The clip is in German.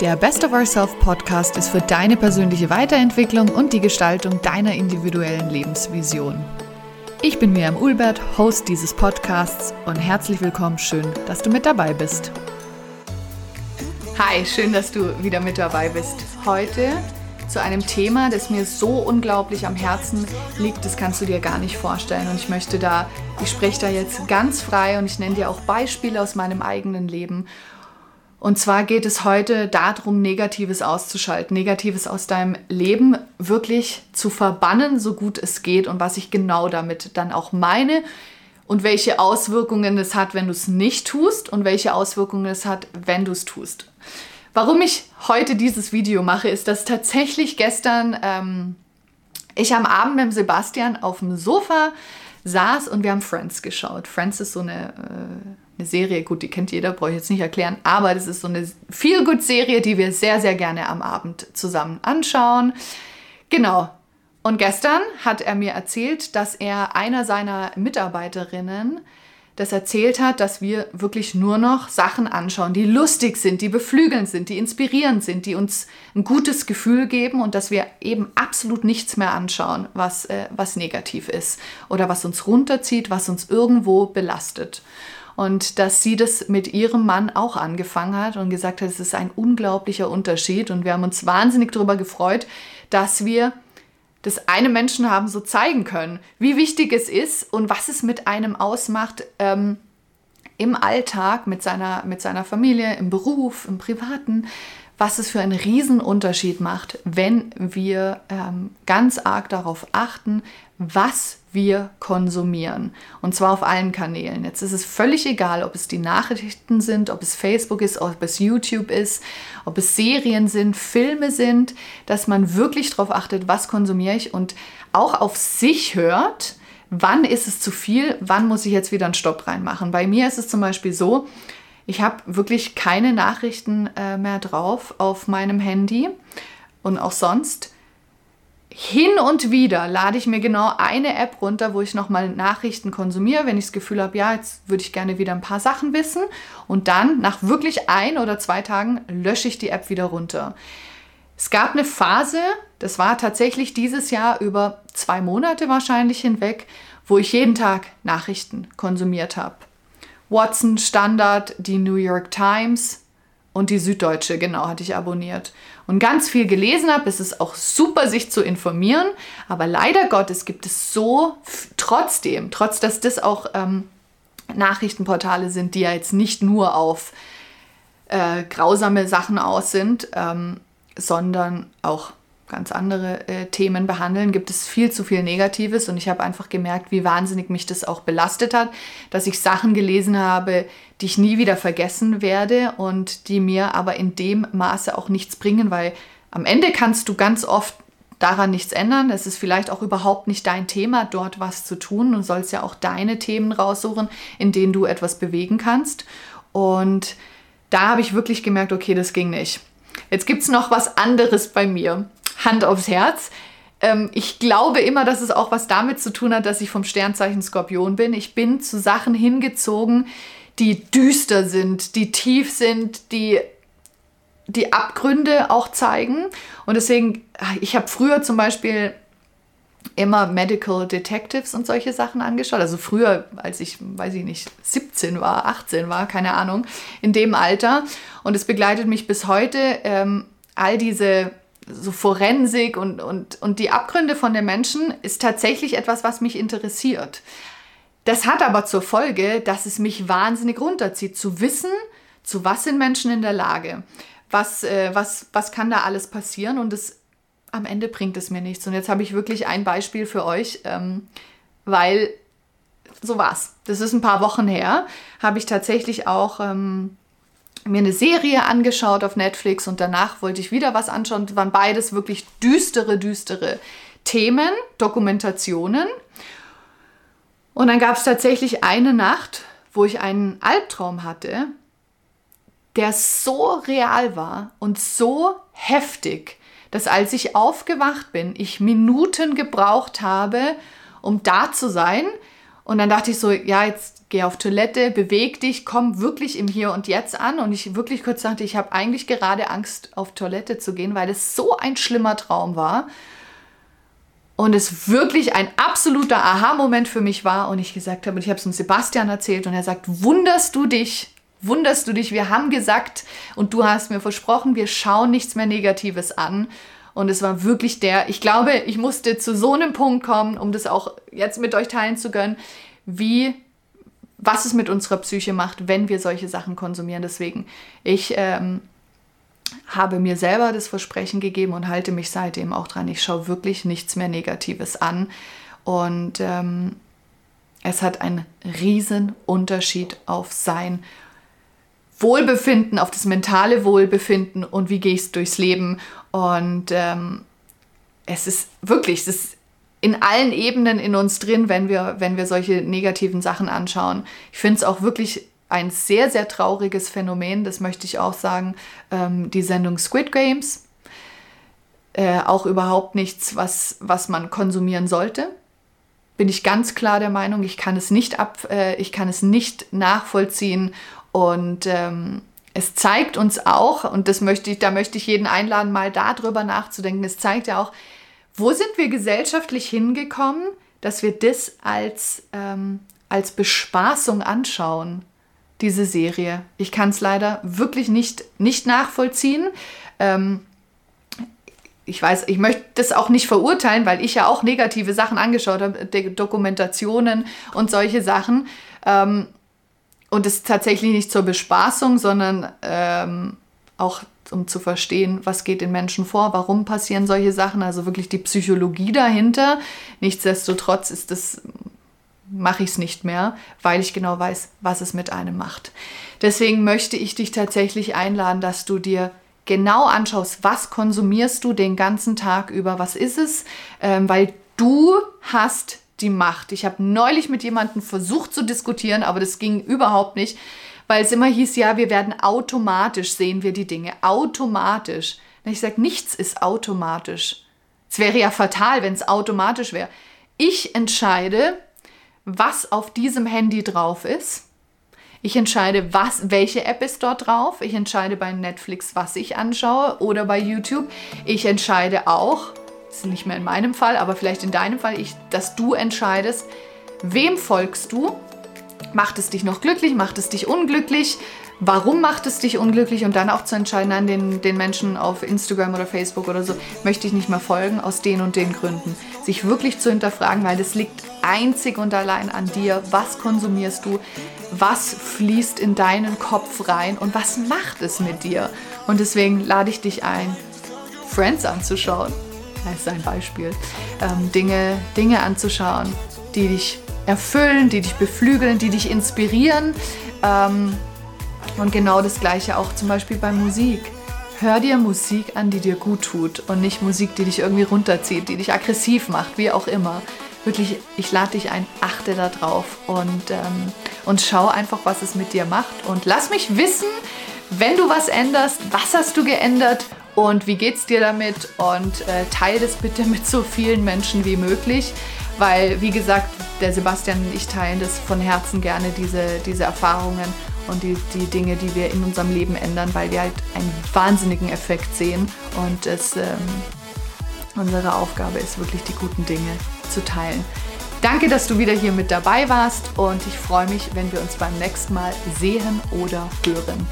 Der Best of Ourself Podcast ist für deine persönliche Weiterentwicklung und die Gestaltung deiner individuellen Lebensvision. Ich bin Miriam Ulbert, Host dieses Podcasts und herzlich willkommen, schön, dass du mit dabei bist. Hi, schön, dass du wieder mit dabei bist. Heute zu einem Thema, das mir so unglaublich am Herzen liegt, das kannst du dir gar nicht vorstellen. Und ich möchte da, ich spreche da jetzt ganz frei und ich nenne dir auch Beispiele aus meinem eigenen Leben. Und zwar geht es heute darum, Negatives auszuschalten, Negatives aus deinem Leben wirklich zu verbannen, so gut es geht und was ich genau damit dann auch meine und welche Auswirkungen es hat, wenn du es nicht tust und welche Auswirkungen es hat, wenn du es tust. Warum ich heute dieses Video mache, ist, dass tatsächlich gestern ähm, ich am Abend mit Sebastian auf dem Sofa saß und wir haben Friends geschaut. Friends ist so eine, äh, eine Serie, gut, die kennt jeder, brauche ich jetzt nicht erklären, aber das ist so eine Feel-Good-Serie, die wir sehr, sehr gerne am Abend zusammen anschauen. Genau. Und gestern hat er mir erzählt, dass er einer seiner Mitarbeiterinnen das erzählt hat, dass wir wirklich nur noch Sachen anschauen, die lustig sind, die beflügelnd sind, die inspirierend sind, die uns ein gutes Gefühl geben und dass wir eben absolut nichts mehr anschauen, was, äh, was negativ ist oder was uns runterzieht, was uns irgendwo belastet. Und dass sie das mit ihrem Mann auch angefangen hat und gesagt hat, es ist ein unglaublicher Unterschied. Und wir haben uns wahnsinnig darüber gefreut, dass wir das einem Menschen haben so zeigen können, wie wichtig es ist und was es mit einem ausmacht ähm, im Alltag, mit seiner, mit seiner Familie, im Beruf, im Privaten, was es für einen Riesenunterschied macht, wenn wir ähm, ganz arg darauf achten, was wir konsumieren. Und zwar auf allen Kanälen. Jetzt ist es völlig egal, ob es die Nachrichten sind, ob es Facebook ist, ob es YouTube ist, ob es Serien sind, Filme sind, dass man wirklich darauf achtet, was konsumiere ich und auch auf sich hört, wann ist es zu viel, wann muss ich jetzt wieder einen Stopp reinmachen. Bei mir ist es zum Beispiel so, ich habe wirklich keine Nachrichten äh, mehr drauf auf meinem Handy und auch sonst. Hin und wieder lade ich mir genau eine App runter, wo ich nochmal Nachrichten konsumiere, wenn ich das Gefühl habe, ja, jetzt würde ich gerne wieder ein paar Sachen wissen. Und dann, nach wirklich ein oder zwei Tagen, lösche ich die App wieder runter. Es gab eine Phase, das war tatsächlich dieses Jahr über zwei Monate wahrscheinlich hinweg, wo ich jeden Tag Nachrichten konsumiert habe. Watson, Standard, die New York Times und die Süddeutsche, genau, hatte ich abonniert. Und ganz viel gelesen habe, es ist auch super, sich zu informieren, aber leider Gottes gibt es so trotzdem, trotz dass das auch ähm, Nachrichtenportale sind, die ja jetzt nicht nur auf äh, grausame Sachen aus sind, ähm, sondern auch ganz andere äh, Themen behandeln, gibt es viel zu viel Negatives und ich habe einfach gemerkt, wie wahnsinnig mich das auch belastet hat, dass ich Sachen gelesen habe, die ich nie wieder vergessen werde und die mir aber in dem Maße auch nichts bringen, weil am Ende kannst du ganz oft daran nichts ändern. Es ist vielleicht auch überhaupt nicht dein Thema, dort was zu tun und sollst ja auch deine Themen raussuchen, in denen du etwas bewegen kannst. Und da habe ich wirklich gemerkt, okay, das ging nicht. Jetzt gibt es noch was anderes bei mir. Hand aufs Herz. Ähm, ich glaube immer, dass es auch was damit zu tun hat, dass ich vom Sternzeichen Skorpion bin. Ich bin zu Sachen hingezogen, die düster sind, die tief sind, die die Abgründe auch zeigen. Und deswegen, ich habe früher zum Beispiel immer Medical Detectives und solche Sachen angeschaut. Also früher, als ich, weiß ich nicht, 17 war, 18 war, keine Ahnung, in dem Alter. Und es begleitet mich bis heute, ähm, all diese so Forensik und, und, und die Abgründe von den Menschen ist tatsächlich etwas, was mich interessiert. Das hat aber zur Folge, dass es mich wahnsinnig runterzieht, zu wissen, zu was sind Menschen in der Lage, was, äh, was, was kann da alles passieren und es, am Ende bringt es mir nichts. Und jetzt habe ich wirklich ein Beispiel für euch, ähm, weil so war's. Das ist ein paar Wochen her, habe ich tatsächlich auch ähm, mir eine Serie angeschaut auf Netflix und danach wollte ich wieder was anschauen. Das waren beides wirklich düstere, düstere Themen, Dokumentationen. Und dann gab es tatsächlich eine Nacht, wo ich einen Albtraum hatte, der so real war und so heftig, dass als ich aufgewacht bin, ich Minuten gebraucht habe, um da zu sein Und dann dachte ich so, ja, jetzt geh auf Toilette, beweg dich, komm wirklich im Hier und Jetzt an. Und ich wirklich kurz dachte, ich habe eigentlich gerade Angst, auf Toilette zu gehen, weil es so ein schlimmer Traum war. Und es wirklich ein absoluter Aha-Moment für mich war. Und ich gesagt habe, und ich habe es dem Sebastian erzählt und er sagt, wunderst du dich, wunderst du dich, wir haben gesagt und du hast mir versprochen, wir schauen nichts mehr Negatives an. Und es war wirklich der, ich glaube, ich musste zu so einem Punkt kommen, um das auch jetzt mit euch teilen zu können, wie, was es mit unserer Psyche macht, wenn wir solche Sachen konsumieren. Deswegen, ich ähm, habe mir selber das Versprechen gegeben und halte mich seitdem auch dran. Ich schaue wirklich nichts mehr Negatives an. Und ähm, es hat einen riesen Unterschied auf sein Wohlbefinden, auf das mentale Wohlbefinden und wie gehe ich durchs Leben. Und ähm, es ist wirklich, es ist in allen Ebenen in uns drin, wenn wir, wenn wir solche negativen Sachen anschauen. Ich finde es auch wirklich ein sehr, sehr trauriges Phänomen, das möchte ich auch sagen, ähm, die Sendung Squid Games. Äh, auch überhaupt nichts, was, was man konsumieren sollte. Bin ich ganz klar der Meinung, ich kann es nicht ab, äh, ich kann es nicht nachvollziehen und ähm, es zeigt uns auch, und das möchte ich, da möchte ich jeden einladen, mal darüber nachzudenken. Es zeigt ja auch, wo sind wir gesellschaftlich hingekommen, dass wir das als, ähm, als Bespaßung anschauen, diese Serie. Ich kann es leider wirklich nicht, nicht nachvollziehen. Ähm, ich weiß, ich möchte das auch nicht verurteilen, weil ich ja auch negative Sachen angeschaut habe, Dokumentationen und solche Sachen. Ähm, und es ist tatsächlich nicht zur Bespaßung, sondern ähm, auch um zu verstehen, was geht den Menschen vor, warum passieren solche Sachen, also wirklich die Psychologie dahinter. Nichtsdestotrotz ist das mache ich es nicht mehr, weil ich genau weiß, was es mit einem macht. Deswegen möchte ich dich tatsächlich einladen, dass du dir genau anschaust, was konsumierst du den ganzen Tag über, was ist es, ähm, weil du hast die Macht. Ich habe neulich mit jemandem versucht zu diskutieren, aber das ging überhaupt nicht, weil es immer hieß, ja, wir werden automatisch sehen wir die Dinge. Automatisch. Und ich sage, nichts ist automatisch. Es wäre ja fatal, wenn es automatisch wäre. Ich entscheide, was auf diesem Handy drauf ist. Ich entscheide, was, welche App ist dort drauf. Ich entscheide bei Netflix, was ich anschaue oder bei YouTube. Ich entscheide auch, ist nicht mehr in meinem Fall, aber vielleicht in deinem Fall, ich, dass du entscheidest, wem folgst du? Macht es dich noch glücklich? Macht es dich unglücklich? Warum macht es dich unglücklich? Und dann auch zu entscheiden, an den, den Menschen auf Instagram oder Facebook oder so, möchte ich nicht mehr folgen, aus den und den Gründen. Sich wirklich zu hinterfragen, weil das liegt einzig und allein an dir. Was konsumierst du? Was fließt in deinen Kopf rein? Und was macht es mit dir? Und deswegen lade ich dich ein, Friends anzuschauen ist ein Beispiel, ähm, Dinge, Dinge anzuschauen, die dich erfüllen, die dich beflügeln, die dich inspirieren. Ähm, und genau das gleiche auch zum Beispiel bei Musik. Hör dir Musik an, die dir gut tut und nicht Musik, die dich irgendwie runterzieht, die dich aggressiv macht, wie auch immer. Wirklich, ich lade dich ein, achte da drauf und, ähm, und schau einfach, was es mit dir macht. Und lass mich wissen, wenn du was änderst, was hast du geändert und wie geht's dir damit und äh, teile das bitte mit so vielen Menschen wie möglich, weil wie gesagt, der Sebastian und ich teilen das von Herzen gerne, diese, diese Erfahrungen und die, die Dinge, die wir in unserem Leben ändern, weil wir halt einen wahnsinnigen Effekt sehen und es ähm, unsere Aufgabe ist, wirklich die guten Dinge zu teilen. Danke, dass du wieder hier mit dabei warst und ich freue mich, wenn wir uns beim nächsten Mal sehen oder hören.